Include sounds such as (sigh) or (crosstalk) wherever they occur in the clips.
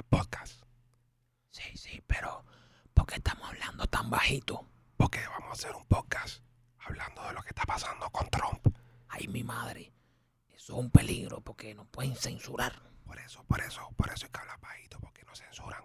el podcast. Sí, sí, pero ¿por qué estamos hablando tan bajito? Porque vamos a hacer un podcast hablando de lo que está pasando con Trump. Ay, mi madre. Eso es un peligro porque nos pueden censurar. Por eso, por eso, por eso hay que hablar bajito, porque nos censuran.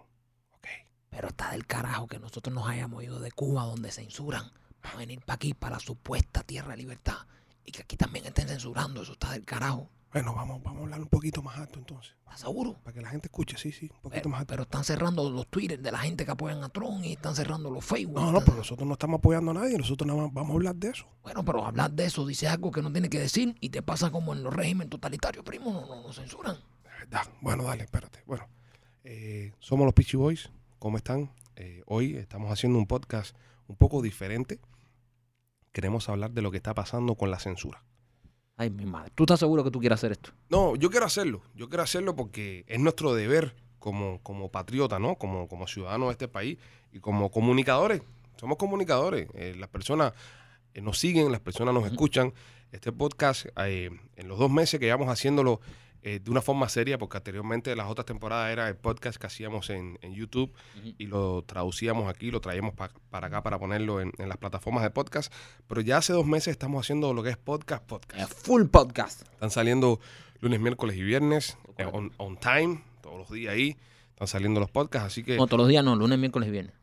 ¿Ok? Pero está del carajo que nosotros nos hayamos ido de Cuba donde censuran para venir para aquí, para la supuesta tierra de libertad. Y que aquí también estén censurando. Eso está del carajo. Bueno, vamos, vamos a hablar un poquito más alto entonces. ¿Estás seguro? Para que la gente escuche, sí, sí, un poquito Pero, más alto. pero están cerrando los Twitter de la gente que apoyan a Trump y están cerrando los Facebook. No, no, pero nosotros no estamos apoyando a nadie, nosotros nada más vamos a hablar de eso. Bueno, pero hablar de eso, dice algo que no tiene que decir y te pasa como en los regímenes totalitarios, primo, no, no, no censuran. De verdad. Bueno, dale, espérate. Bueno, eh, somos los Peachy Boys. ¿Cómo están? Eh, hoy estamos haciendo un podcast un poco diferente. Queremos hablar de lo que está pasando con la censura. Ay, mi madre. ¿Tú estás seguro que tú quieres hacer esto? No, yo quiero hacerlo. Yo quiero hacerlo porque es nuestro deber como, como patriota, ¿no? Como, como ciudadanos de este país y como comunicadores. Somos comunicadores. Eh, las personas eh, nos siguen, las personas nos escuchan. Este podcast, eh, en los dos meses que llevamos haciéndolo eh, de una forma seria, porque anteriormente las otras temporadas era el podcast que hacíamos en, en YouTube y lo traducíamos aquí, lo traíamos pa- para acá para ponerlo en, en las plataformas de podcast. Pero ya hace dos meses estamos haciendo lo que es podcast, podcast. Eh, full podcast. Están saliendo lunes, miércoles y viernes, eh, on, on time, todos los días ahí. Están saliendo los podcasts, así que No, todos los días no, lunes, miércoles y viernes.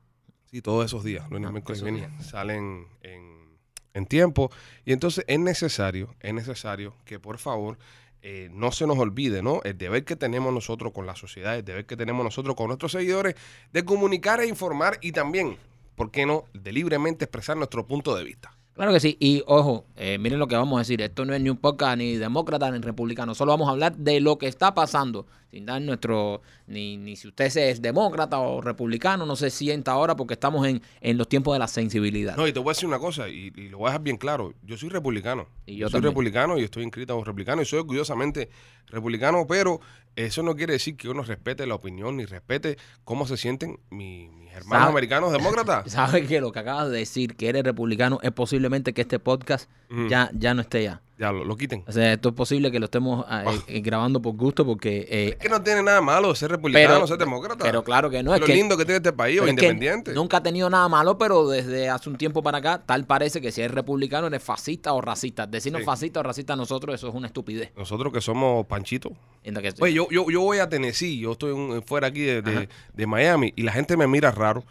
sí, todos esos días, lunes, Ah, miércoles y viernes, salen en, en tiempo. Y entonces es necesario, es necesario que por favor eh, no se nos olvide, ¿no? El deber que tenemos nosotros con la sociedad, el deber que tenemos nosotros con nuestros seguidores de comunicar e informar y también, ¿por qué no?, de libremente expresar nuestro punto de vista. Claro que sí. Y ojo, eh, miren lo que vamos a decir. Esto no es ni un podcast ni demócrata ni republicano. Solo vamos a hablar de lo que está pasando. Sin dar nuestro. Ni, ni si usted es demócrata o republicano, no se sienta ahora porque estamos en, en los tiempos de la sensibilidad. No, y te voy a decir una cosa, y, y lo voy a dejar bien claro. Yo soy republicano. Y yo soy también. republicano y estoy inscrito como republicano y soy orgullosamente republicano, pero eso no quiere decir que uno respete la opinión ni respete cómo se sienten mi- mis hermanos ¿Sabe? americanos demócratas. (laughs) ¿Sabes que lo que acabas de decir, que eres republicano, es posiblemente que este podcast ya, ya no esté ya? Ya, lo, lo quiten. O sea, esto es posible que lo estemos ah, eh, eh, grabando por gusto porque... eh, Es que no tiene nada malo ser republicano, pero, ser demócrata. pero claro que no, es lo que... lindo que tiene este país, o Pero es que independiente. Nunca ha tenido nada malo, pero desde hace un tiempo para acá, tal parece que si eres republicano eres fascista o racista. Decirnos Sí. fascista o racista a nosotros, eso es una estupidez. Nosotros que somos panchitos. Oye, yo, yo, yo voy a Tennessee, yo estoy un- fuera aquí de, de- Miami y la gente me mira raro.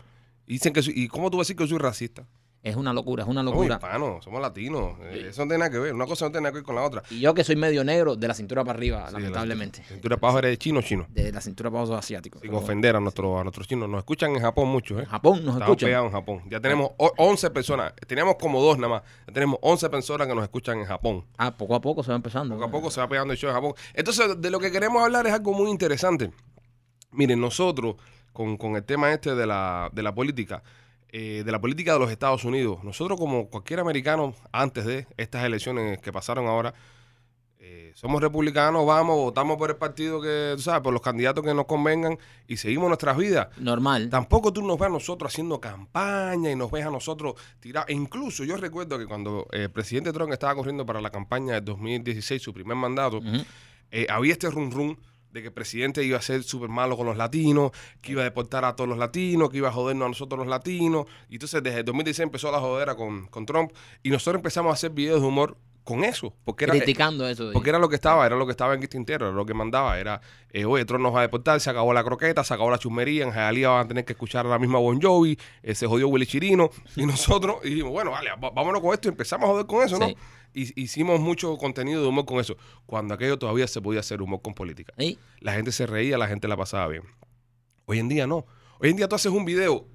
Y dicen que soy, ¿y cómo tú vas a decir que soy racista? Es una locura, es una Somos locura. hispanos, somos latinos. Eh, Sí. Eso no tiene nada que ver. Una cosa no tiene nada que ver con la otra. Y yo que soy medio negro, de la cintura para arriba, Sí, lamentablemente. La cintura para abajo eres chino chino. De la cintura para abajo asiático. Sin Pero ofender a, nuestro, a nuestros chinos. Nos escuchan en Japón mucho, ¿eh? Japón nos Estamos escuchan. pegados en Japón. Ya tenemos o- 11 personas. Teníamos como dos nada más. Ya tenemos 11 personas que nos escuchan en Japón. Ah, poco a poco se va empezando. Poco a poco se va pegando el show en Japón. Entonces, de lo que queremos hablar es algo muy interesante. Miren, nosotros, con, con el tema este de la, de la política, eh, de la política de los Estados Unidos, nosotros como cualquier americano antes de estas elecciones que pasaron ahora, eh, somos republicanos, vamos, votamos por el partido que, tú sabes, por los candidatos que nos convengan y seguimos nuestras vidas. Normal. Tampoco tú nos ves a nosotros haciendo campaña y nos ves a nosotros tirar. E incluso yo recuerdo que cuando eh, el presidente Trump estaba corriendo para la campaña del 2016, su primer mandato, eh, había este rum rum de que el presidente iba a ser súper malo con los latinos, que iba a deportar a todos los latinos, que iba a jodernos a nosotros los latinos. Y entonces desde el 2016 empezó la jodera con, con Trump y nosotros empezamos a hacer videos de humor con eso. Porque era, Criticando eso. porque era lo que estaba, era lo que estaba en Tintero, era lo que mandaba. Era, eh, oye, Trump nos va a deportar, se acabó la croqueta, se acabó la chusmería, en Jalía van a tener que escuchar a la misma Bon Jovi, eh, se jodió Willy Chirino. Y nosotros y dijimos, bueno, vale, va- vámonos con esto y empezamos a joder con eso, ¿no? Sí. Y hicimos mucho contenido de humor con eso, cuando aquello todavía se podía hacer humor con política. Sí. La gente se reía, la gente la pasaba bien. Hoy en día no. Hoy en día tú haces un video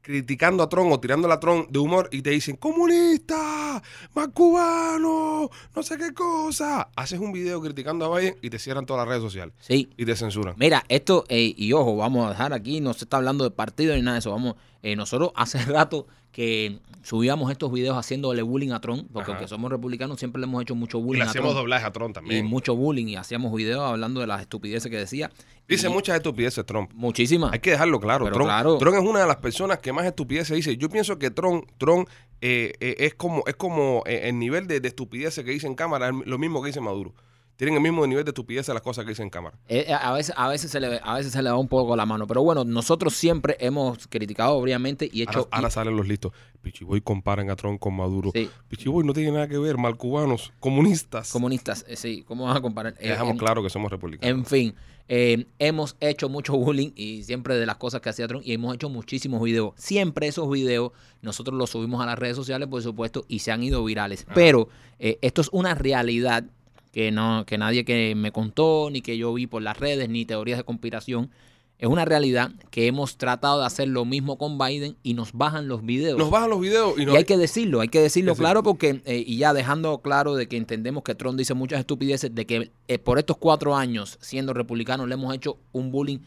criticando a Tron o tirando a Tron de humor y te dicen, comunista, más cubano, no sé qué cosa. Haces un video criticando a Biden y te cierran todas las redes sociales Sí. y te censuran. Mira, esto, eh, y ojo, vamos a dejar aquí, no se está hablando de partido ni nada de eso. Vamos, eh, nosotros hace (laughs) rato que subíamos estos videos haciéndole bullying a Trump, porque Ajá. aunque somos republicanos, siempre le hemos hecho mucho Y bullying le a hacemos Trump. doblaje a Tron Y también. mucho bullying, y hacíamos videos hablando de las estupideces que decía. Dice Y muchas estupideces Trump. Muchísimas. Hay que dejarlo claro. Pero Tron, claro. Tron es una de las personas que más estupideces dice. Yo pienso que Tron, Tron eh, eh, es como, es como eh, el nivel de, de estupideces que dice en cámara, es lo mismo que dice Maduro. Tienen el mismo nivel de estupidez de las cosas que dicen en cámara. Eh, eh, a, veces, a, veces se le, a veces se le va un poco la mano. Pero bueno, nosotros siempre hemos criticado, obviamente, y hecho. Ahora, ahora salen los listos. Pichiboy comparan a Trump con Maduro. Sí. Pichiboy no tiene nada que ver, mal cubanos, comunistas. comunistas, eh, sí, ¿cómo vas a comparar? Eh, dejamos en- claro que somos republicanos. En fin, hemos hecho mucho bullying y siempre de las cosas que hacía Trump y hemos hecho muchísimos videos. Siempre esos videos nosotros los subimos a las redes sociales, por supuesto, y se han ido virales. Pero eh, esto es una realidad que no que nadie que me contó, ni que yo vi por las redes, ni teorías de conspiración. Es una realidad que hemos tratado de hacer lo mismo con Biden y nos bajan los videos. Nos bajan los videos y nos... Y hay que decirlo, hay que decirlo claro porque, eh, y ya dejando claro de que entendemos que Trump dice muchas estupideces, de que eh, por estos cuatro años siendo republicano le hemos hecho un bullying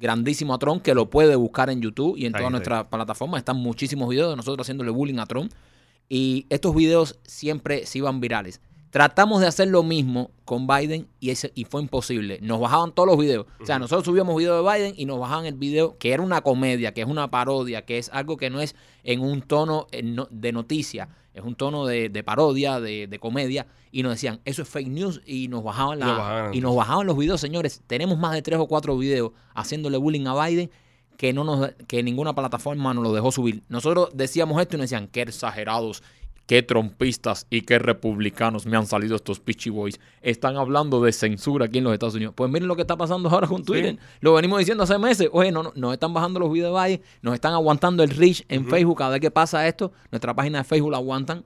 grandísimo a Trump, que lo puede buscar en YouTube y en todas nuestras plataformas. Están muchísimos videos de nosotros haciéndole bullying a Trump. Y estos videos siempre se iban virales. Tratamos de hacer lo mismo con Biden y, ese, y fue imposible. Nos bajaban todos los videos. O sea, nosotros subíamos video de Biden y nos bajaban el video que era una comedia, que es una parodia, que es algo que no es en un tono eh, de noticia, es un tono de, de parodia, de, de comedia. Y nos decían, eso es fake news y nos bajaban, la, nos bajaban, y nos bajaban los videos, señores. Tenemos más de tres o cuatro videos haciéndole bullying a Biden que no nos que ninguna plataforma nos lo dejó subir. Nosotros decíamos esto y nos decían, qué exagerados, qué trompistas y qué republicanos me han salido estos pitchy boys. Están hablando de censura aquí en los Estados Unidos. Pues miren lo que está pasando ahora con Twitter. Lo venimos diciendo hace meses. Oye, no, no, nos están bajando los videos de Biden, nos están aguantando el reach en Facebook. Cada vez que pasa esto, nuestra página de Facebook la aguantan.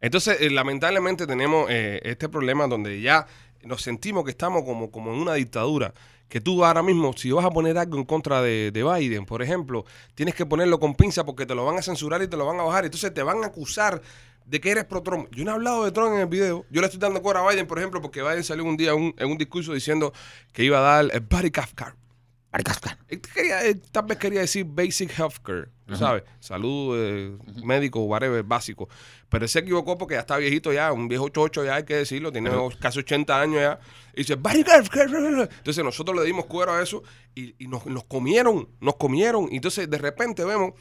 Entonces, eh, lamentablemente tenemos eh, este problema donde ya nos sentimos que estamos como, como en una dictadura. Que tú ahora mismo, si vas a poner algo en contra de, de Biden, por ejemplo, tienes que ponerlo con pinza porque te lo van a censurar y te lo van a bajar. Entonces te van a acusar de que eres pro Trump. Yo no he hablado de Trump en el video. Yo le estoy dando cora a Biden, por ejemplo, porque Biden salió un día un- en un discurso diciendo que iba a dar el body Kafka. Él quería- él tal vez quería decir basic healthcare, tú sabes, salud, eh, médico, whatever, básico. Pero él se equivocó porque ya está viejito ya, un viejo chocho ya hay que decirlo, tiene casi 80 años ya. Y dice, healthcare. Entonces nosotros le dimos cuero a eso y, y nos, nos comieron, nos comieron. Y entonces de repente vemos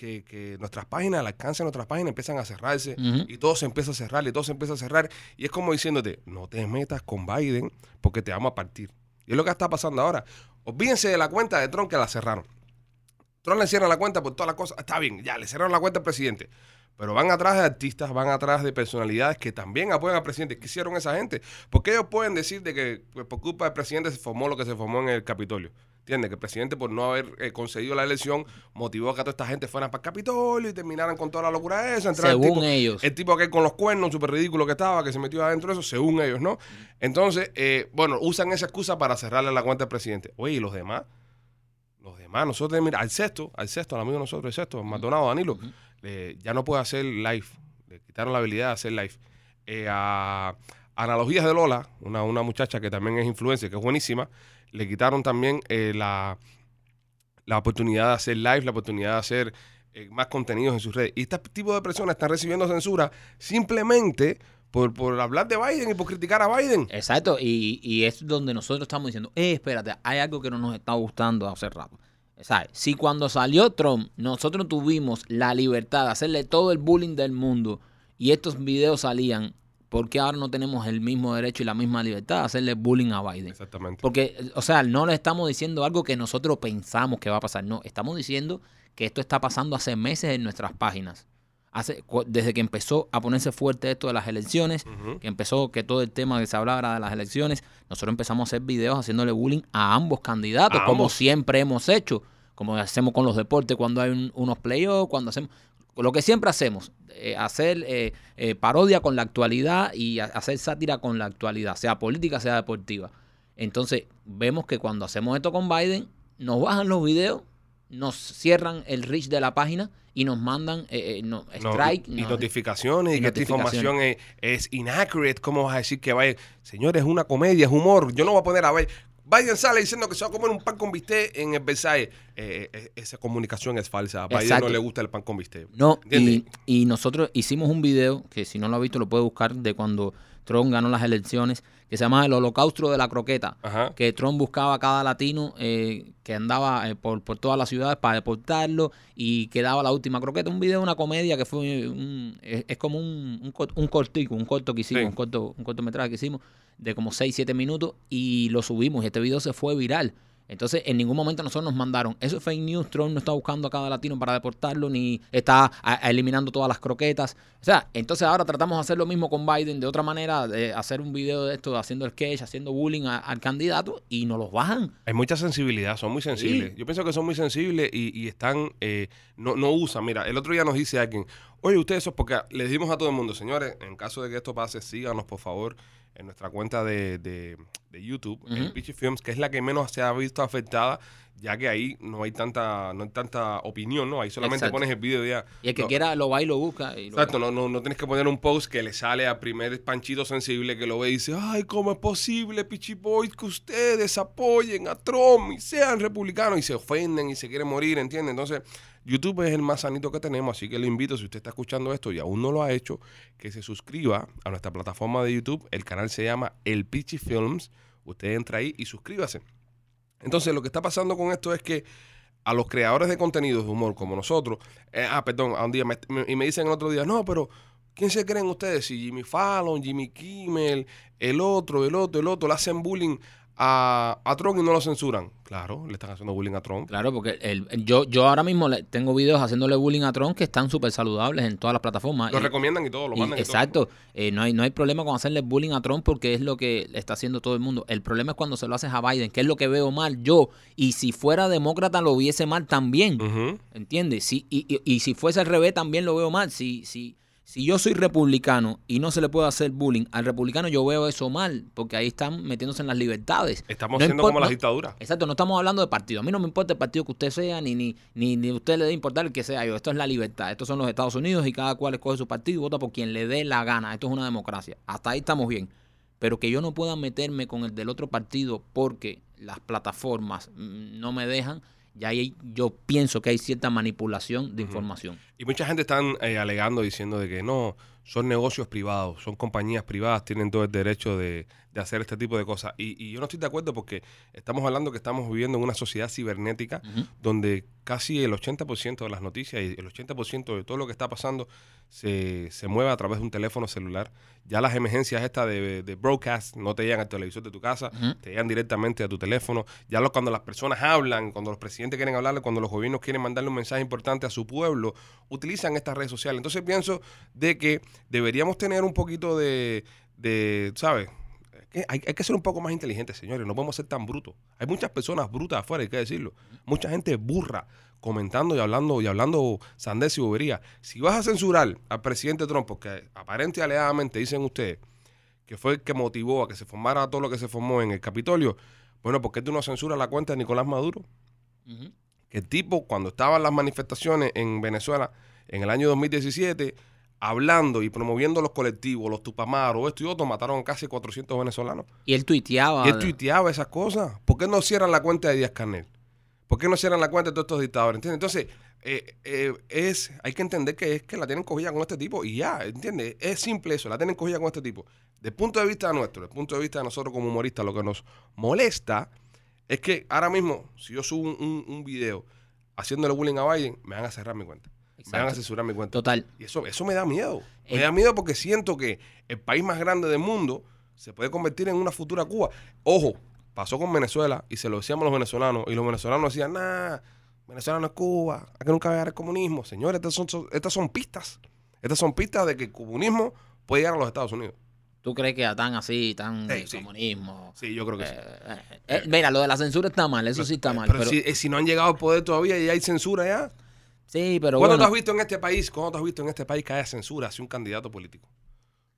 que, que nuestras páginas, al alcance de nuestras páginas empiezan a cerrarse y todo se empieza a cerrar y todo se empieza a cerrar. Y es como diciéndote, no te metas con Biden porque te vamos a partir. Y es lo que está pasando ahora. Olvídense de la cuenta de Trump que la cerraron. Trump le cierra la cuenta por todas las cosas. Está bien, ya le cerraron la cuenta al presidente. Pero van atrás de artistas, van atrás de personalidades que también apoyan al presidente. ¿Qué hicieron esa gente? Porque ellos pueden decir de que pues, por culpa del presidente se formó lo que se formó en el Capitolio. ¿Entiendes? Que el presidente, por no haber eh, concedido la elección, motivó a que toda esta gente fuera para el Capitolio y terminaran con toda la locura esa. entrara el Según tipo- ellos. el tipo aquel con los cuernos, súper ridículo que estaba, que se metió adentro de eso, según ellos, ¿no? Entonces, eh, bueno, usan esa excusa para cerrarle la cuenta al presidente. Oye, ¿y los demás? Los demás, nosotros, mira, al sexto, al sexto, al amigo de nosotros, el sexto, Maldonado, Danilo, eh, ya no puede hacer live. Le quitaron la habilidad de hacer live. Eh, a Analogías de Lola, una, una muchacha que también es influencer, que es buenísima, le quitaron también eh, la, la oportunidad de hacer live, la oportunidad de hacer eh, más contenidos en sus redes. Y este tipo de personas están recibiendo censura simplemente por, por hablar de Biden y por criticar a Biden. Exacto, y, y es donde nosotros estamos diciendo, eh, espérate, hay algo que no nos está gustando hace rato. ¿Sabes? Si cuando salió Trump, nosotros tuvimos la libertad de hacerle todo el bullying del mundo y estos videos salían, ¿por qué ahora no tenemos el mismo derecho y la misma libertad de hacerle bullying a Biden? Exactamente. Porque, o sea, no le estamos diciendo algo que nosotros pensamos que va a pasar. No, estamos diciendo que esto está pasando hace meses en nuestras páginas. Hace, desde que empezó a ponerse fuerte esto de las elecciones, que empezó que todo el tema que se hablaba era de las elecciones, nosotros empezamos a hacer videos haciéndole bullying a ambos candidatos, A como ambos. siempre hemos hecho, como hacemos con los deportes cuando hay un- unos playoffs, cuando hacemos lo que siempre hacemos, eh, hacer eh, eh, parodia con la actualidad y hacer sátira con la actualidad, sea política, sea deportiva. Entonces, vemos que cuando hacemos esto con Biden, nos bajan los videos, nos cierran el reach de la página y nos mandan no, strike. y, y no- notificaciones y, y que esta información es, es inaccurate. ¿Cómo vas a decir que Biden? Señores, es una comedia, es humor. Yo no voy a poner a ver. Biden sale diciendo que se va a comer un pan con bistec en el Versailles. Eh, eh, esa comunicación es falsa. A Biden Exacto. no le gusta el pan con bistec. No, y, y nosotros hicimos un video, que si no lo ha visto lo puede buscar, de cuando Trump ganó las elecciones, que se llama El Holocausto de la Croqueta. Ajá. Que Trump buscaba a cada latino eh, que andaba eh, por, por todas las ciudades para deportarlo y quedaba la última croqueta. Un video, una comedia que fue un- es, es como un, un, cort- un cortico, un corto que hicimos, Sí. un, corto, un cortometraje que hicimos de como 6, 7 minutos y lo subimos y este video se fue viral. Entonces, en ningún momento nosotros nos mandaron, eso es fake news, Trump no está buscando a cada latino para deportarlo, ni está a- a eliminando todas las croquetas. O sea, entonces ahora tratamos de hacer lo mismo con Biden de otra manera, de hacer un video de esto, haciendo sketch, haciendo bullying a- al candidato y nos los bajan. Hay mucha sensibilidad, son muy sensibles. Yo pienso que son muy sensibles y, y están, eh, no, no usan. Mira, el otro día nos dice alguien, oye, ustedes eso es porque le dijimos a todo el mundo, señores, en caso de que esto pase, síganos por favor en nuestra cuenta de, de- de YouTube, el Ujú. Pichi Films, que es la que menos se ha visto afectada, ya que ahí no hay tanta, no hay tanta opinión, ¿no? Ahí solamente Exacto. pones el video y ya. Y el que No, quiera lo va y lo busca. y lo- Exacto, no, no, no tienes que poner un post que le sale a primer panchito sensible que lo ve y dice, ay, ¿cómo es posible, Pichi Boys, que ustedes apoyen a Trump y sean republicanos? Y se ofenden y se quieren morir, ¿entiendes? Entonces, YouTube es el más sanito que tenemos, así que le invito, si usted está escuchando esto y aún no lo ha hecho, que se suscriba a nuestra plataforma de YouTube. El canal se llama El Pichi Films. Usted entra ahí y suscríbase. Entonces, lo que está pasando con esto es que a los creadores de contenidos de humor como nosotros, eh, ah, perdón, a un día y me dicen el otro día, no, pero ¿quién se creen ustedes? Si Jimmy Fallon, Jimmy Kimmel, el otro, el otro, el otro, le hacen bullying a, a Trump y no lo censuran. Claro, le están haciendo bullying a Trump. Claro, porque el, yo, yo ahora mismo le- tengo videos haciéndole bullying a Trump que están súper saludables en todas las plataformas. Lo Y- recomiendan y todo, lo mandan y exacto, eh, no, hay, no hay problema con hacerle bullying a Trump porque es lo que está haciendo todo el mundo. El problema es cuando se lo haces a Biden, que es lo que veo mal yo. Y si fuera demócrata lo viese mal también. ¿Entiendes? Si, y, y- y si fuese al revés también lo veo mal. Si, si, si yo soy republicano y no se le puede hacer bullying al republicano, yo veo eso mal, porque ahí están metiéndose en las libertades. Estamos No siendo como la no- dictadura. Exacto, no estamos hablando de partido. A mí no me importa el partido que usted sea, ni, ni, ni, ni usted le debe importar el que sea yo. Esto es la libertad. Estos son los Estados Unidos y cada cual escoge su partido y vota por quien le dé la gana. Esto es una democracia. Hasta ahí estamos bien. Pero que yo no pueda meterme con el del otro partido porque las plataformas mm, no me dejan, ya ahí yo pienso que hay cierta manipulación de información. Y mucha gente están eh, alegando diciendo de que no, son negocios privados, son compañías privadas, tienen todo el derecho de, de hacer este tipo de cosas. Y, y yo no estoy de acuerdo porque estamos hablando que estamos viviendo en una sociedad cibernética donde casi el 80% de las noticias y el 80% de todo lo que está pasando se, se mueve a través de un teléfono celular. Ya las emergencias estas de, de broadcast no te llegan al televisor de tu casa, te llegan directamente a tu teléfono. Ya lo, cuando las personas hablan, cuando los presidentes quieren hablarle, cuando los gobiernos quieren mandarle un mensaje importante a su pueblo, utilizan estas redes sociales. Entonces pienso de que deberíamos tener un poquito de, de ¿sabes? Que Hay, hay que ser un poco más inteligentes, señores. No podemos ser tan brutos. Hay muchas personas brutas afuera, hay que decirlo. Mucha gente burra comentando y hablando y hablando sandez y bobería. Si vas a censurar al presidente Trump, porque aparente y alegadamente dicen ustedes que fue el que motivó a que se formara todo lo que se formó en el Capitolio, bueno, ¿por qué tú no censuras la cuenta de Nicolás Maduro? Que el tipo, cuando estaban las manifestaciones en Venezuela en el año 2017, hablando y promoviendo los colectivos, los tupamaros, esto y otro, mataron casi 400 venezolanos. Y él tuiteaba. Y él tuiteaba esas cosas. ¿Por qué no cierran la cuenta de Díaz Canel? ¿Por qué no cierran la cuenta de todos estos dictadores? ¿Entiendes? Entonces, eh, eh, es, hay que entender que es que la tienen cogida con este tipo y ya, ¿entiendes? Es simple eso, la tienen cogida con este tipo. Desde el punto de vista nuestro, desde el punto de vista de nosotros como humoristas, lo que nos molesta es que ahora mismo, si yo subo un, un, un video haciéndole bullying a Biden, me van a cerrar mi cuenta. Me van a Exacto. censurar mi cuenta. Total. Y eso, eso me da miedo. Me Eh, da miedo porque siento que el país más grande del mundo se puede convertir en una futura Cuba. Ojo, pasó con Venezuela y se lo decíamos los venezolanos y los venezolanos decían, nah, Venezuela no es Cuba, aquí nunca va a llegar el comunismo. Señores, estas son, son- estas son pistas. Estas son pistas de que el comunismo puede llegar a los Estados Unidos. ¿Tú crees que tan así, tan Sí, de sí. comunismo? Sí, yo creo que sí. Eh, eh, mira, lo de la censura está mal, eso sí está mal. Pero, Pero, si, si no han llegado al poder todavía y hay censura ya. Sí, pero ¿Cuándo bueno, tú has visto en este país, cuándo tú has visto en este país que haya censura hacia un candidato político?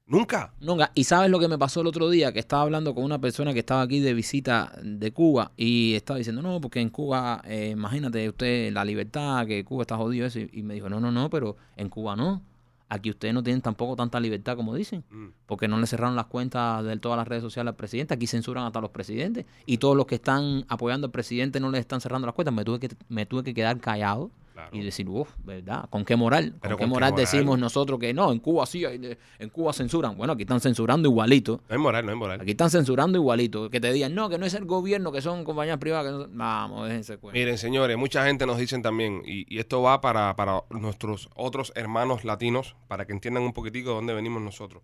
Nunca. nunca. ¿Y sabes lo que me pasó el otro día? Que estaba hablando con una persona que estaba aquí de visita de Cuba y estaba diciendo, no, porque en Cuba, eh, imagínate usted la libertad, que Cuba está jodido eso. Y, y me dijo, no, no, no, pero en Cuba no. Aquí ustedes no tienen tampoco tanta libertad como dicen. Mm. porque no le cerraron las cuentas de todas las redes sociales al presidente. Aquí censuran hasta los presidentes. Y todos los que están apoyando al presidente no le están cerrando las cuentas. Me tuve que, me tuve que quedar callado Claro. y decir, uff, ¿verdad? ¿Con qué moral? ¿Con qué ¿con qué moral decimos nosotros que no? En Cuba sí, en Cuba censuran. Bueno, aquí están censurando igualito. No hay moral, no hay moral. Aquí están censurando igualito. Que te digan, no, que no es el gobierno, que son compañías privadas. Que no son-". Vamos, déjense cuenta. Miren, señores, mucha gente nos dicen también, y, y esto va para, para nuestros otros hermanos latinos, para que entiendan un poquitico de dónde venimos nosotros.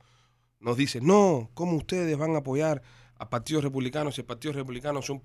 nos dice, no, ¿cómo ustedes van a apoyar a partidos republicanos si el Partido Republicano es un,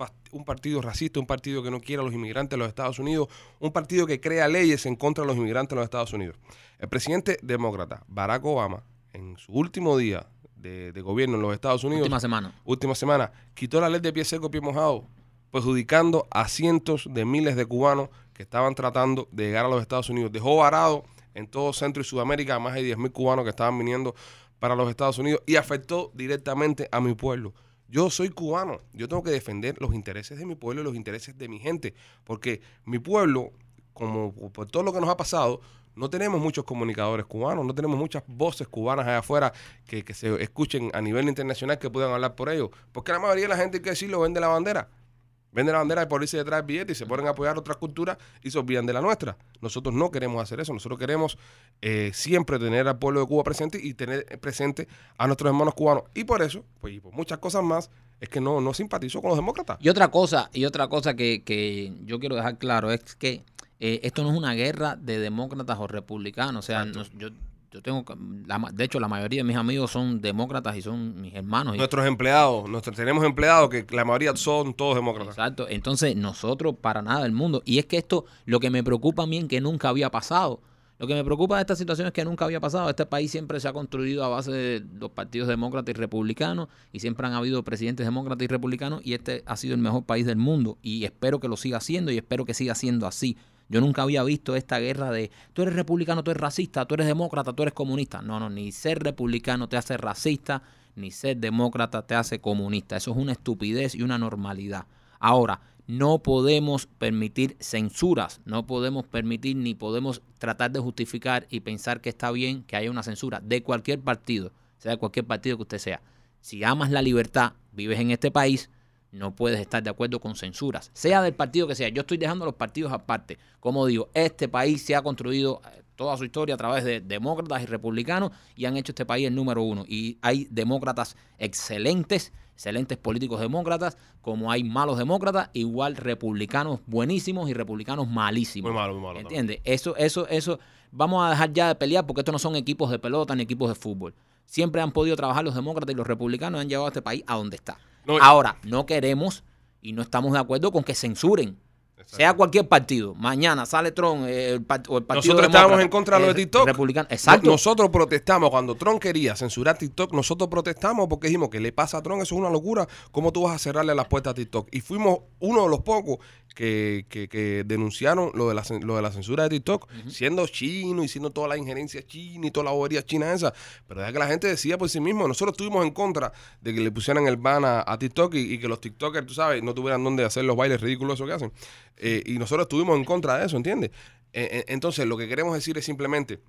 partido racista, un partido que no quiere a los inmigrantes en los Estados Unidos, un partido que crea leyes en contra de los inmigrantes en los Estados Unidos? El presidente demócrata Barack Obama, en su último día de, de gobierno en los Estados Unidos, Última semana. última semana, quitó la ley de pie seco, pie mojado, perjudicando a cientos de miles de cubanos que estaban tratando de llegar a los Estados Unidos. Dejó varado en todo Centro y Sudamérica a más de 10 mil cubanos que estaban viniendo para los Estados Unidos y afectó directamente a mi pueblo. Yo soy cubano, yo tengo que defender los intereses de mi pueblo y los intereses de mi gente, porque mi pueblo, como por todo lo que nos ha pasado, no tenemos muchos comunicadores cubanos, no tenemos muchas voces cubanas allá afuera que, que se escuchen a nivel internacional que puedan hablar por ellos. Porque la mayoría de la gente, hay que decirlo, vende la bandera. Vende la bandera por irse detrás del billete y se ponen a apoyar otras culturas y se olvidan de la nuestra. Nosotros no queremos hacer eso. Nosotros queremos eh, siempre tener al pueblo de Cuba presente y tener presente a nuestros hermanos cubanos. Y por eso, pues y por muchas cosas más, es que no, no simpatizó con los demócratas. Y otra cosa, y otra cosa que, que yo quiero dejar claro es que eh, esto no es una guerra de demócratas o republicanos. O sea, nos- yo, yo tengo, la de hecho, la mayoría de mis amigos son demócratas y son mis hermanos. Nuestros empleados, nuestros, tenemos empleados que la mayoría son todos demócratas. Exacto. Entonces, nosotros para nada del mundo. Y es que esto, lo que me preocupa a mí es que nunca había pasado. Lo que me preocupa de esta situación es que nunca había pasado. Este país siempre se ha construido a base de los partidos demócratas y republicanos y siempre han habido presidentes demócratas y republicanos y este ha sido el mejor país del mundo y espero que lo siga siendo y espero que siga siendo así. Yo nunca había visto esta guerra de tú eres republicano, tú eres racista, tú eres demócrata, tú eres comunista. No, no, ni ser republicano te hace racista, ni ser demócrata te hace comunista. Eso es una estupidez y una normalidad. Ahora, no podemos permitir censuras, no podemos permitir ni podemos tratar de justificar y pensar que está bien que haya una censura de cualquier partido, sea cualquier partido que usted sea. Si amas la libertad, vives en este país, no puedes estar de acuerdo con censuras, sea del partido que sea. Yo estoy dejando los partidos aparte. Como digo, este país se ha construido eh, toda su historia a través de demócratas y republicanos y han hecho este país el número uno. Y hay demócratas excelentes, excelentes políticos demócratas, como hay malos demócratas, igual republicanos buenísimos y republicanos malísimos. Muy malo, muy malo. ¿Entiendes? Eso, eso, eso. Vamos a dejar ya de pelear porque estos no son equipos de pelota ni equipos de fútbol. Siempre han podido trabajar los demócratas y los republicanos y han llevado a este país a donde está. Y- Ahora, no queremos y no estamos de acuerdo con que censuren. Exacto. Sea cualquier partido. Mañana sale Trump eh, el part- o el partido Nosotros estábamos en contra de lo de eh, TikTok. Republicano. Exacto. No- Nosotros protestamos cuando Trump quería censurar TikTok. Nosotros protestamos porque dijimos que le pasa a Trump, eso es una locura. ¿Cómo tú vas a cerrarle las puertas a TikTok? Y fuimos uno de los pocos que, que- que denunciaron lo de, la, lo de la censura de TikTok, siendo chino y siendo toda la injerencia china y toda la bobería china esa. Pero deja que la gente decida por sí mismo. Nosotros estuvimos en contra de que le pusieran el ban a, a TikTok y, y que los TikTokers, tú sabes, no tuvieran dónde hacer los bailes ridículos esos que hacen. Eh, y nosotros estuvimos en contra de eso, ¿entiendes? Entonces, lo que queremos decir es simplemente,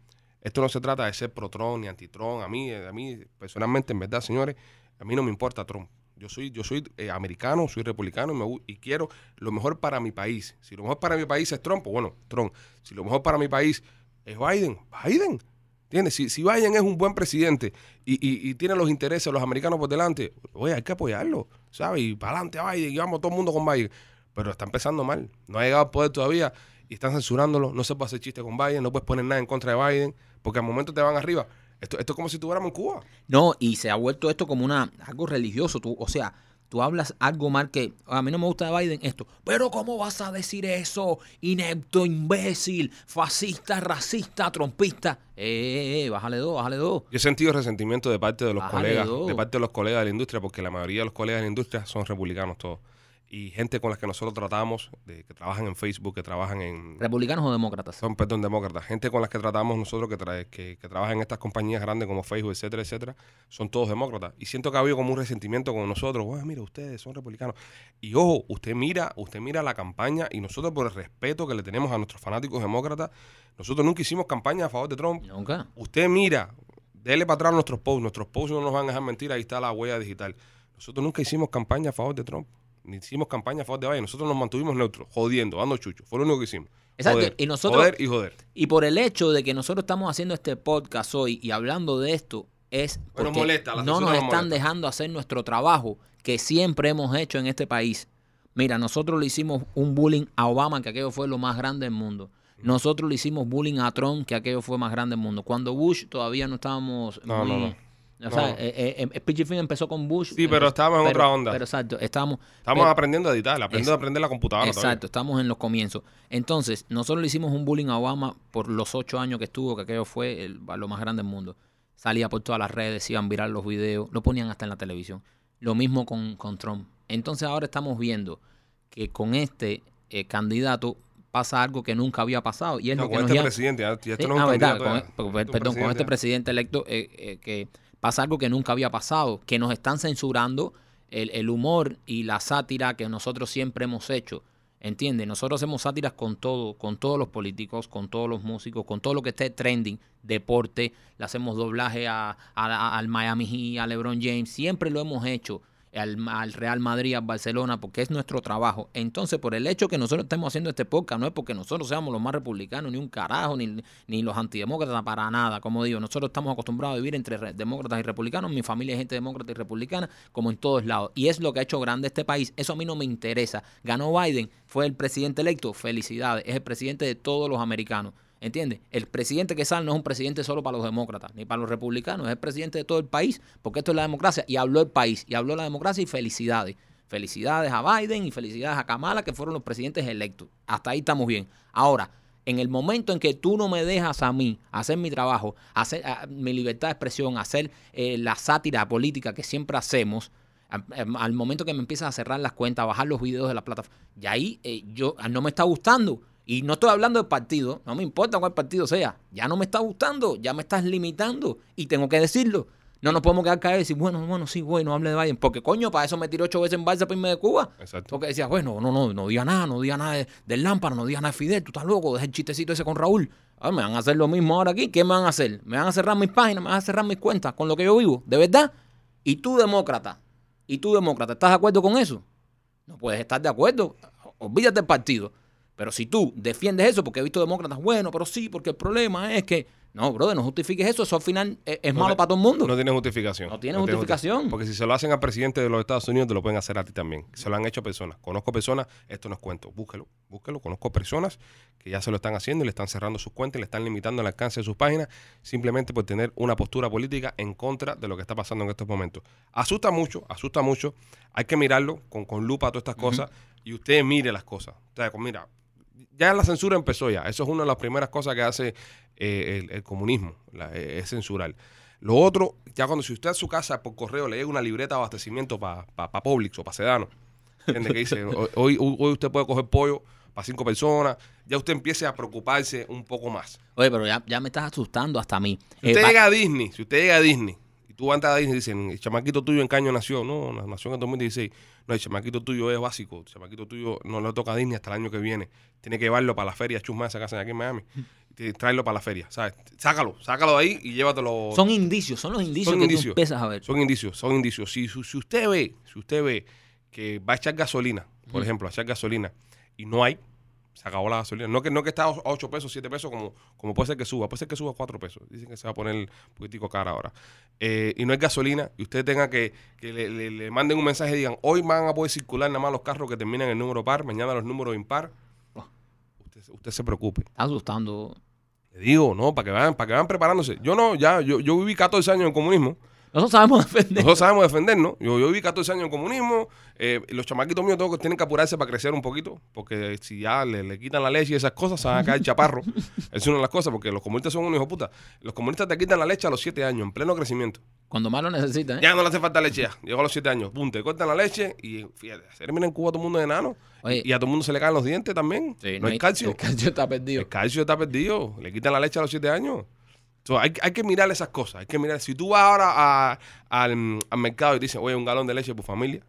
esto no se trata de ser pro Trump ni anti Trump. A mí, a mí personalmente, en verdad, señores, a mí no me importa Trump. Yo soy, yo soy eh, americano, soy republicano y, me y quiero lo mejor para mi país. Si lo mejor para mi país es Trump, pues bueno, Trump. Si lo mejor para mi país es Biden, Biden. ¿Entiendes? Si, si Biden es un buen presidente y, y- tiene los intereses de los americanos por delante, oye, hay que apoyarlo, ¿sabes? Y para adelante Biden y vamos todo el mundo con Biden. Pero está empezando mal. No ha llegado al poder todavía y están censurándolo. No se puede hacer chiste con Biden, no puedes poner nada en contra de Biden, porque al momento te van arriba. Esto, esto es como si estuviéramos en Cuba. No, y se ha vuelto esto como una algo religioso. Tú, o sea, tú hablas algo mal que a mí no me gusta de Biden esto. Pero ¿cómo vas a decir eso? Inepto, imbécil, fascista, racista, trompista. Eh, eh, eh, bájale dos, bájale dos. Yo he sentido resentimiento de parte de los Bájale colegas, dos. de parte de los colegas de la industria, porque la mayoría de los colegas de la industria son republicanos todos. Y gente con las que nosotros tratamos, de, que trabajan en Facebook, que trabajan en, ¿Republicanos o demócratas? son, perdón, demócratas, gente con las que tratamos nosotros que, trae, que, que trabajan en estas compañías grandes como Facebook, etcétera, etcétera, son todos demócratas. Y siento que ha habido como un resentimiento con nosotros. Bueno, mira, ustedes son republicanos. Y ojo, usted mira, usted mira la campaña y nosotros por el respeto que le tenemos a nuestros fanáticos demócratas, nosotros nunca hicimos campaña a favor de Trump. Nunca. Usted mira, dele para atrás nuestros posts. Nuestros posts no nos van a dejar mentir, ahí está la huella digital. Nosotros nunca hicimos campaña a favor de Trump. Ni hicimos campaña a favor de Biden. Nosotros nos mantuvimos neutros, jodiendo, dando chucho. Fue lo único que hicimos. Exacto, Joder, y nosotros- Joder y joder. Y por el hecho de que nosotros estamos haciendo este podcast hoy y hablando de esto, es porque molesta, la no nos nos están molesta. dejando hacer nuestro trabajo que siempre hemos hecho en este país. Mira, nosotros le hicimos un bullying a Obama, que aquello fue lo más grande del mundo. Nosotros le hicimos bullying a Trump, que aquello fue más grande del mundo. Cuando Bush todavía no estábamos No, muy, no, no. O sea, eh, eh, Film empezó con Bush. Sí, pero estábamos en otra onda. Pero exacto, estábamos. Estamos pero- aprendiendo a editar, aprendiendo a aprender la computadora Exacto, estamos en los comienzos. Entonces, nosotros le hicimos un bullying a Obama por los ocho años que estuvo, que aquello fue el- lo más grande del mundo. Salía por todas las redes, iban viral los videos, lo ponían hasta en la televisión. Lo mismo con, con Trump. Entonces ahora estamos viendo que con este eh, candidato pasa algo que nunca había pasado. Y es No, lo que con nos este presidente, ya, ya esto no es ah, un verdad, candidato. con- es un perdón, con este presidente electo, eh, eh, que pasa algo que nunca había pasado, que nos están censurando el, el humor y la sátira que nosotros siempre hemos hecho. ¿Entiendes? Nosotros hacemos sátiras con todo, con todos los políticos, con todos los músicos, con todo lo que esté trending, deporte, le hacemos doblaje a, al Miami Heat, a LeBron James, siempre lo hemos hecho. Al, al Real Madrid, al Barcelona, porque es nuestro trabajo. Entonces, por el hecho que nosotros estemos haciendo este podcast, no es porque nosotros seamos los más republicanos, ni un carajo, ni, ni los antidemócratas, para nada. Como digo, nosotros estamos acostumbrados a vivir entre re- demócratas y republicanos. Mi familia es gente demócrata y republicana, como en todos lados. Y es lo que ha hecho grande este país. Eso a mí no me interesa. Ganó Biden, fue el presidente electo. Felicidades. Es el presidente de todos los americanos. ¿Entiendes? El presidente que sale no es un presidente solo para los demócratas, ni para los republicanos, es el presidente de todo el país, porque esto es la democracia. Y habló el país, y habló la democracia y felicidades. Felicidades a Biden y felicidades a Kamala, que fueron los presidentes electos. Hasta ahí estamos bien. Ahora, en el momento en que tú no me dejas a mí hacer mi trabajo, hacer mi libertad de expresión, hacer eh, la sátira política que siempre hacemos, em, al momento que me empiezas a cerrar las cuentas, a bajar los videos de la plataforma, y ahí eh, yo ah, no me está gustando. Y no estoy hablando del partido, no me importa cuál partido sea, ya no me está gustando, ya me estás limitando y tengo que decirlo. No nos podemos quedar caer y decir, bueno, bueno, sí, bueno, hable de Biden, porque coño, para eso me tiré ocho veces en balsa para irme de Cuba. Exacto. Porque decía, bueno, no, no, no diga nada, no diga nada de- del lámpara, no diga nada de Fidel, tú estás loco, deja el chistecito ese con Raúl. Ah, me van a hacer lo mismo ahora aquí, ¿qué me van a hacer? Me van a cerrar mis páginas, me van a cerrar mis cuentas con lo que yo vivo, ¿de verdad? Y tú, demócrata, y tú, demócrata, ¿estás de acuerdo con eso? No puedes estar de acuerdo, olvídate del partido. Pero si tú defiendes eso, porque he visto demócratas, bueno, pero sí, porque el problema es que, no, brother, no justifiques eso, eso al final es, es No malo para todo el mundo. No tiene justificación. No tiene justificación. justi- Porque si se lo hacen al presidente de los Estados Unidos, te lo pueden hacer a ti también. Se lo han hecho personas. Conozco personas, esto no es cuento. Búsquelo, búsquelo. Conozco personas que ya se lo están haciendo y le están cerrando sus cuentas y le están limitando el alcance de sus páginas simplemente por tener una postura política en contra de lo que está pasando en estos momentos. Asusta mucho, asusta mucho. Hay que mirarlo con, con lupa todas estas cosas y usted mire las cosas. O sea, mira, ya la censura empezó ya. Eso es una de las primeras cosas que hace eh, el, el comunismo, la- eh, es censurar. Lo otro, ya cuando si usted a su casa por correo le llega una libreta de abastecimiento para pa, pa Publix o para Sedano, ¿entiende? Que dice, "Hoy- hoy, usted puede coger pollo para cinco personas, ya usted empiece a preocuparse un poco más. Oye, pero ya, ya me estás asustando hasta a mí. Si Eh, usted va- llega a Disney, si usted llega a Disney, y tú andas a Disney y dicen, el chamaquito tuyo en caño nació, no, na- nació en el 2016, no, el chamaquito tuyo es básico, el chamaquito tuyo no le toca a Disney hasta el año que viene, tiene que llevarlo para la feria chusma esa que hacen aquí en Miami, (laughs) traerlo para la feria, ¿sabes? Sácalo, sácalo de ahí y llévatelo. Son indicios, son los indicios Son que indicios. tú empiezas a ver. Son indicios, son indicios. Si, si, si usted ve, si usted ve que va a echar gasolina, por ejemplo, a echar gasolina, y no hay, se acabó la gasolina. No que, no que está a 8 pesos, 7 pesos, como, como puede ser que suba. Puede ser que suba a 4 pesos. Dicen que se va a poner un poquitico cara ahora. Eh, y no hay gasolina, y usted tenga que, que le, le- le manden un mensaje y digan, hoy van a poder circular nada más los carros que terminan en número par, mañana los números impar. Oh. Usted, usted se preocupe. Está asustando. Le digo, no, para que vayan, para que vayan preparándose. Yo no, ya, yo, yo viví 14 años en comunismo. Nosotros sabemos defender. Nosotros sabemos defendernos. Yo, yo viví 14 años en comunismo. eh, los chamaquitos míos tengo- tienen que apurarse para crecer un poquito. Porque si ya le, le quitan la leche y esas cosas, se van a caer chaparro. (laughs) Es una de las cosas. Porque los comunistas son unos hijos puta. Los comunistas te quitan la leche a los 7 años, en pleno crecimiento. Cuando más lo necesitan. ¿eh? Ya no le hace falta leche ya. Llegó a los 7 años. Pum, te cortan la leche. Y fíjate, se termina en Cuba todo el mundo de enano. Oye. y a todo el mundo se le caen los dientes también. Sí, no, hay calcio. El calcio está perdido. El calcio está perdido. Le quitan la leche a los 7 años. So, hay, hay que mirar esas cosas. Hay que mirar. Si tú vas ahora a- al, al mercado y dices, oye, un galón de leche por familia,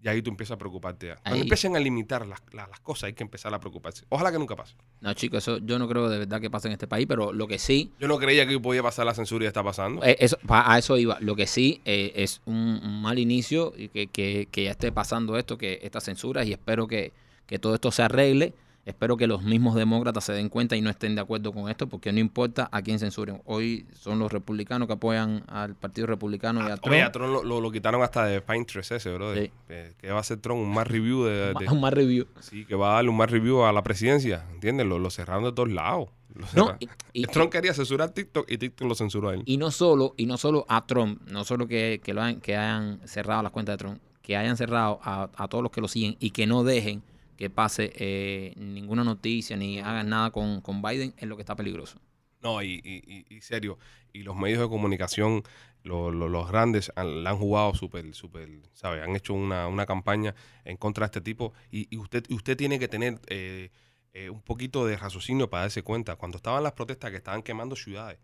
y ahí tú empiezas a preocuparte. ya. Cuando Ahí. empiecen a limitar las, las- las cosas, hay que empezar a preocuparse. Ojalá que nunca pase. No, chicos, eso yo no creo de verdad que pase en este país, pero lo que sí, Yo no creía que podía pasar la censura y está pasando. eh, eso, a eso iba. Lo que sí eh, es un, un mal inicio y que, que, que ya esté pasando esto, que estas censuras, y espero que, que todo esto se arregle. Espero que los mismos demócratas se den cuenta y no estén de acuerdo con esto, porque no importa a quién censuren. Hoy son los republicanos que apoyan al Partido Republicano y a Trump. Oye, a Tron lo, lo- lo quitaron hasta de Pinterest ese, bro. Sí. que va a hacer Tron un más review de, de- un más review. Sí, que va a darle un más review a la presidencia, ¿entiendes? Lo, lo cerraron de todos lados. No, y- y- (laughs) Trump quería censurar TikTok y TikTok lo censuró a él. Y no solo, y no solo a Trump, no solo que, que lo hayan, que hayan cerrado las cuentas de Trump, que hayan cerrado a, a todos los que lo siguen y que no dejen que pase eh, ninguna noticia ni hagan nada con, con Biden es lo que está peligroso. No, y, y, y- serio, y los medios de comunicación, lo- lo- los grandes, han- la han jugado súper, súper, ¿sabe? Han hecho una, una campaña en contra de este tipo y, y usted, usted tiene que tener eh, eh, un poquito de raciocinio para darse cuenta. Cuando estaban las protestas que estaban quemando ciudades,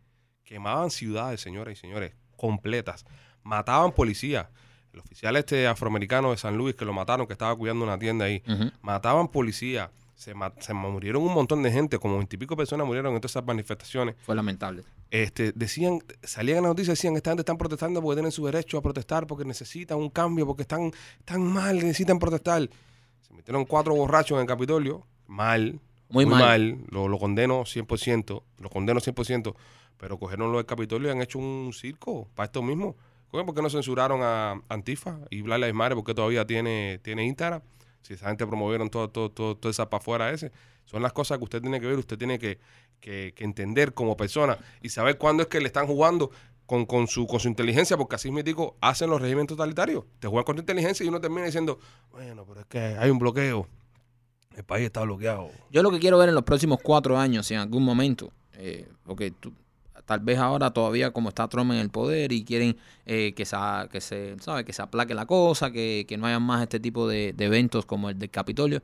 quemaban ciudades, señoras y señores, completas, mataban policías. El oficial este afroamericano de San Luis que lo mataron, que estaba cuidando una tienda ahí, mataban policías, se, ma- se murieron un montón de gente, como veintipico personas murieron en todas esas manifestaciones. Fue lamentable. Este, decían, salían en las noticias, decían, esta gente están protestando porque tienen su derecho a protestar, porque necesitan un cambio, porque están, están mal, necesitan protestar. Se metieron cuatro borrachos en el Capitolio, mal, Muy mal. lo, lo condeno 100%, lo condeno 100%, pero cogieron lo del Capitolio y han hecho un circo para esto mismo. ¿Por qué no censuraron a Antifa y Black Lives Matter? porque todavía tiene, tiene Instagram? Si esa gente promovieron todo, todo, todo, toda esa para afuera ese. Son las cosas que usted tiene que ver, usted tiene que, que- que entender como persona y saber cuándo es que le están jugando con, con su, con su inteligencia, porque así mítico hacen los regímenes totalitarios. Te juegan con tu inteligencia y uno termina diciendo, bueno, pero es que hay un bloqueo. El país está bloqueado. Yo lo que quiero ver en los próximos cuatro años, si en algún momento, eh, porque tú- tal vez ahora todavía como está Trump en el poder y quieren eh, que, se, que, se, ¿sabe? que se aplaque la cosa, que, que no haya más este tipo de, eventos como el del Capitolio,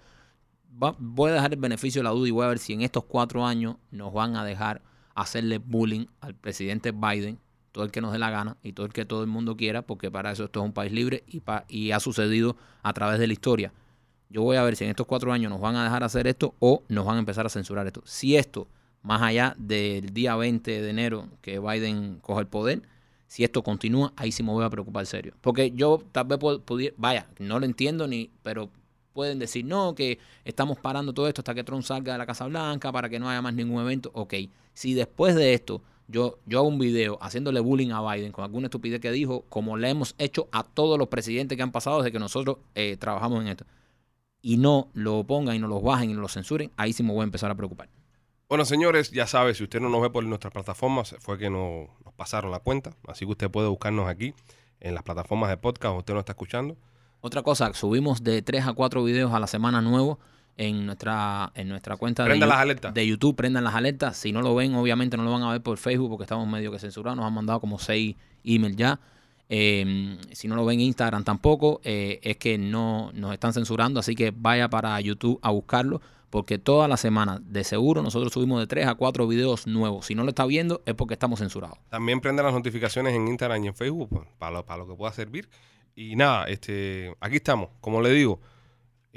voy a dejar el beneficio de la duda y voy a ver si en estos cuatro años nos van a dejar hacerle bullying al presidente Biden, todo el que nos dé la gana y todo el que todo el mundo quiera, porque para eso esto es un país libre y, y ha sucedido a través de la historia. Yo voy a ver si en estos cuatro años nos van a dejar hacer esto o nos van a empezar a censurar esto. Si esto, más allá del día 20 de enero que Biden coge el poder, si esto continúa, ahí sí me voy a preocupar serio. Porque yo tal vez pudiera, vaya, no lo entiendo ni, pero pueden decir, no, que estamos parando todo esto hasta que Trump salga de la Casa Blanca para que no haya más ningún evento. Ok, si después de esto yo, yo hago un video haciéndole bullying a Biden con alguna estupidez que dijo, como le hemos hecho a todos los presidentes que han pasado desde que nosotros eh, trabajamos en esto, y no lo pongan y no los bajen y no lo censuren, ahí sí me voy a empezar a preocupar. Bueno, señores, ya sabe, si usted no nos ve por nuestras plataformas, fue que no- nos pasaron la cuenta. Así que usted puede buscarnos aquí en las plataformas de podcast, usted nos está escuchando. Otra cosa, subimos de 3 a 4 videos a la semana nuevos en nuestra, en nuestra cuenta de, las de YouTube. Prendan las alertas. Si no lo ven, obviamente no lo van a ver por Facebook porque estamos medio que censurados. Nos han mandado como 6 emails ya. Eh, si no lo ven en Instagram tampoco, eh, es que no nos están censurando. Así que vaya para YouTube a buscarlo porque toda la semana, de seguro, nosotros subimos de 3 a 4 videos nuevos. Si no lo está viendo, es porque estamos censurados. También prendan las notificaciones en Instagram y en Facebook pues, para, lo, para lo que pueda servir. Y nada, este, aquí estamos. Como le digo,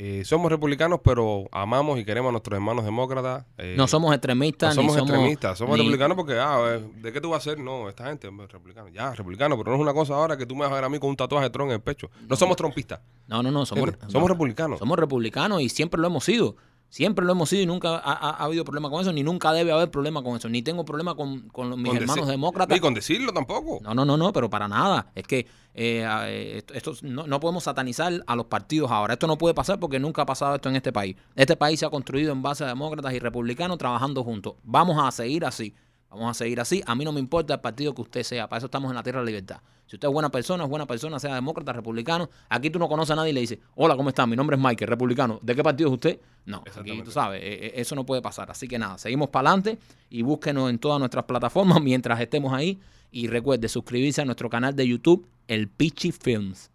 eh, somos republicanos, pero amamos y queremos a nuestros hermanos demócratas. eh, No somos extremistas, no somos ni extremistas, somos ni- republicanos porque, ah, eh, ¿de qué tú vas a ser? No, esta gente es republicano. Ya, republicano, pero no es una cosa ahora que tú me vas a ver a mí con un tatuaje de Trump en el pecho. No somos trompistas, No, no, no, somos, somos, somos republicanos. Somos republicanos y siempre lo hemos sido. Siempre lo hemos sido y nunca ha, ha- ha habido problema con eso, ni nunca debe haber problema con eso. Ni tengo problema con, con los- mis Con hermanos demócratas. Ni con decirlo tampoco. No, no, no, no, pero para nada. Es que eh, eh, esto, esto no, no podemos satanizar a los partidos ahora. Esto no puede pasar porque nunca ha pasado esto en este país. Este país se ha construido en base a demócratas y republicanos trabajando juntos. Vamos a seguir así. Vamos a seguir así. A mí no me importa el partido que usted sea. Para eso estamos en la tierra de la libertad. Si usted es buena persona, es buena persona, sea demócrata, republicano. Aquí tú no conoces a nadie y le dices, hola, ¿cómo está? Mi nombre es Michael, republicano. ¿De qué partido es usted? No, aquí tú sabes, eh, eh, eso no puede pasar. Así que nada, seguimos para adelante y búsquenos en todas nuestras plataformas mientras estemos ahí. Y recuerde suscribirse a nuestro canal de YouTube, El Pichi Films.